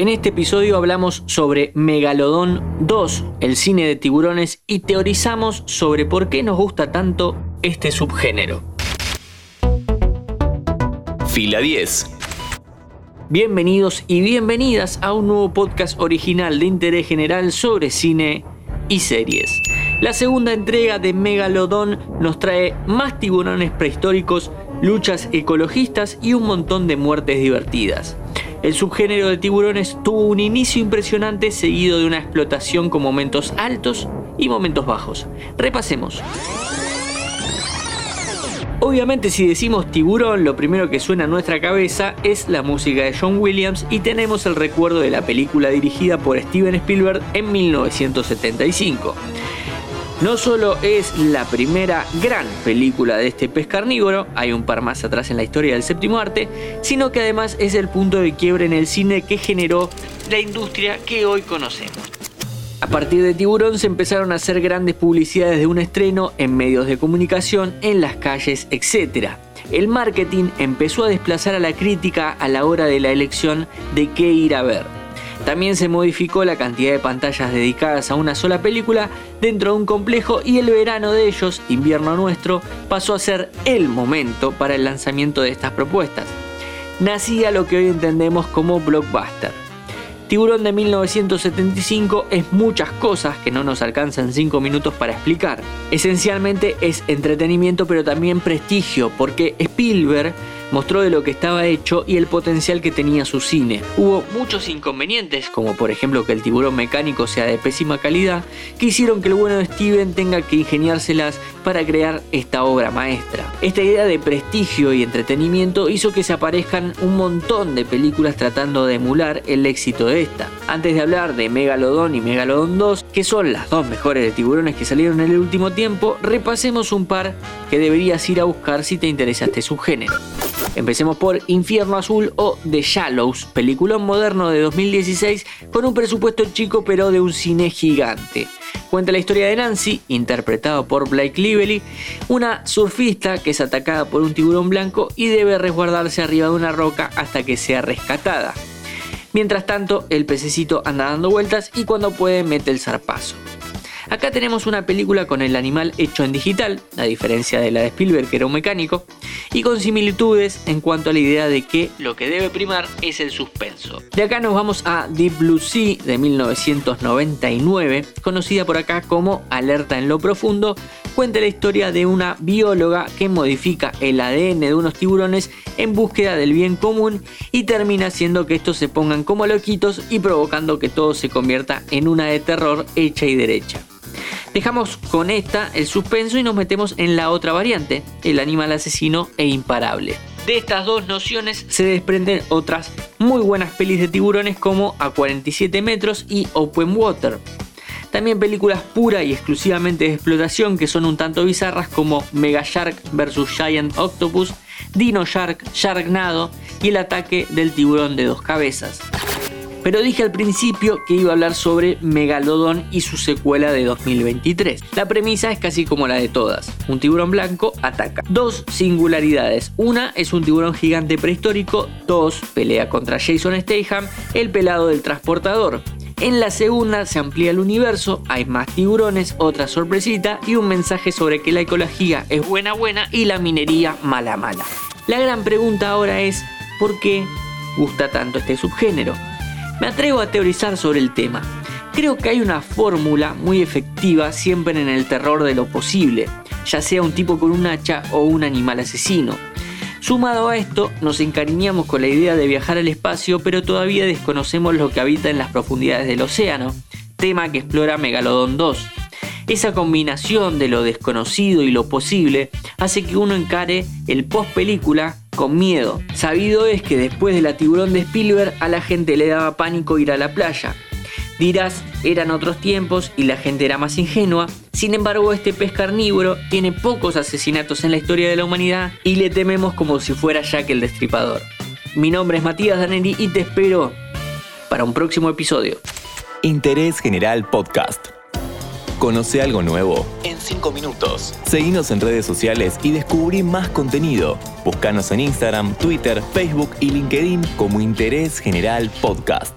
En este episodio hablamos sobre Megalodón 2, el cine de tiburones, y teorizamos sobre por qué nos gusta tanto este subgénero. Fila 10. Bienvenidos y bienvenidas a un nuevo podcast original de interés general sobre cine y series. La segunda entrega de Megalodón nos trae más tiburones prehistóricos, luchas ecologistas y un montón de muertes divertidas. El subgénero de tiburones tuvo un inicio impresionante seguido de una explotación con momentos altos y momentos bajos. Repasemos. Obviamente si decimos tiburón, lo primero que suena a nuestra cabeza es la música de John Williams y tenemos el recuerdo de la película dirigida por Steven Spielberg en 1975. No solo es la primera gran película de este pez carnívoro, hay un par más atrás en la historia del séptimo arte, sino que además es el punto de quiebre en el cine que generó la industria que hoy conocemos. A partir de Tiburón se empezaron a hacer grandes publicidades de un estreno en medios de comunicación, en las calles, etc. El marketing empezó a desplazar a la crítica a la hora de la elección de qué ir a ver. También se modificó la cantidad de pantallas dedicadas a una sola película dentro de un complejo y el verano de ellos, invierno nuestro, pasó a ser el momento para el lanzamiento de estas propuestas. Nacía lo que hoy entendemos como blockbuster. Tiburón de 1975 es muchas cosas que no nos alcanzan 5 minutos para explicar. Esencialmente es entretenimiento pero también prestigio porque Spielberg mostró de lo que estaba hecho y el potencial que tenía su cine. Hubo muchos inconvenientes, como por ejemplo que el tiburón mecánico sea de pésima calidad, que hicieron que el bueno de Steven tenga que ingeniárselas para crear esta obra maestra. Esta idea de prestigio y entretenimiento hizo que se aparezcan un montón de películas tratando de emular el éxito de esta. Antes de hablar de Megalodon y Megalodon 2, que son las dos mejores de tiburones que salieron en el último tiempo, repasemos un par que deberías ir a buscar si te interesa este subgénero. Empecemos por Infierno Azul o The Shallows, peliculón moderno de 2016 con un presupuesto chico pero de un cine gigante. Cuenta la historia de Nancy, interpretado por Blake Lively, una surfista que es atacada por un tiburón blanco y debe resguardarse arriba de una roca hasta que sea rescatada. Mientras tanto, el pececito anda dando vueltas y cuando puede mete el zarpazo. Acá tenemos una película con el animal hecho en digital, a diferencia de la de Spielberg que era un mecánico, y con similitudes en cuanto a la idea de que lo que debe primar es el suspenso. De acá nos vamos a Deep Blue Sea de 1999, conocida por acá como Alerta en lo Profundo, cuenta la historia de una bióloga que modifica el ADN de unos tiburones en búsqueda del bien común y termina haciendo que estos se pongan como loquitos y provocando que todo se convierta en una de terror hecha y derecha. Dejamos con esta el suspenso y nos metemos en la otra variante, el animal asesino e imparable. De estas dos nociones se desprenden otras muy buenas pelis de tiburones como A 47 metros y Open Water. También películas pura y exclusivamente de explotación que son un tanto bizarras como Mega Shark vs Giant Octopus, Dino Shark, Sharknado y el ataque del tiburón de dos cabezas. Pero dije al principio que iba a hablar sobre Megalodon y su secuela de 2023. La premisa es casi como la de todas. Un tiburón blanco ataca. Dos singularidades. Una es un tiburón gigante prehistórico. Dos, pelea contra Jason Statham, el pelado del transportador. En la segunda se amplía el universo, hay más tiburones, otra sorpresita y un mensaje sobre que la ecología es buena buena y la minería mala mala. La gran pregunta ahora es, ¿por qué gusta tanto este subgénero? Me atrevo a teorizar sobre el tema. Creo que hay una fórmula muy efectiva siempre en el terror de lo posible, ya sea un tipo con un hacha o un animal asesino. Sumado a esto, nos encariñamos con la idea de viajar al espacio, pero todavía desconocemos lo que habita en las profundidades del océano, tema que explora Megalodon 2. Esa combinación de lo desconocido y lo posible hace que uno encare el post película con miedo. Sabido es que después de la tiburón de Spielberg a la gente le daba pánico ir a la playa. Dirás, eran otros tiempos y la gente era más ingenua. Sin embargo, este pez carnívoro tiene pocos asesinatos en la historia de la humanidad y le tememos como si fuera Jack el Destripador. Mi nombre es Matías Danelli y te espero para un próximo episodio. Interés General Podcast. Conoce algo nuevo 5 minutos. Seguinos en redes sociales y descubrí más contenido. Búscanos en Instagram, Twitter, Facebook y LinkedIn como Interés General Podcast.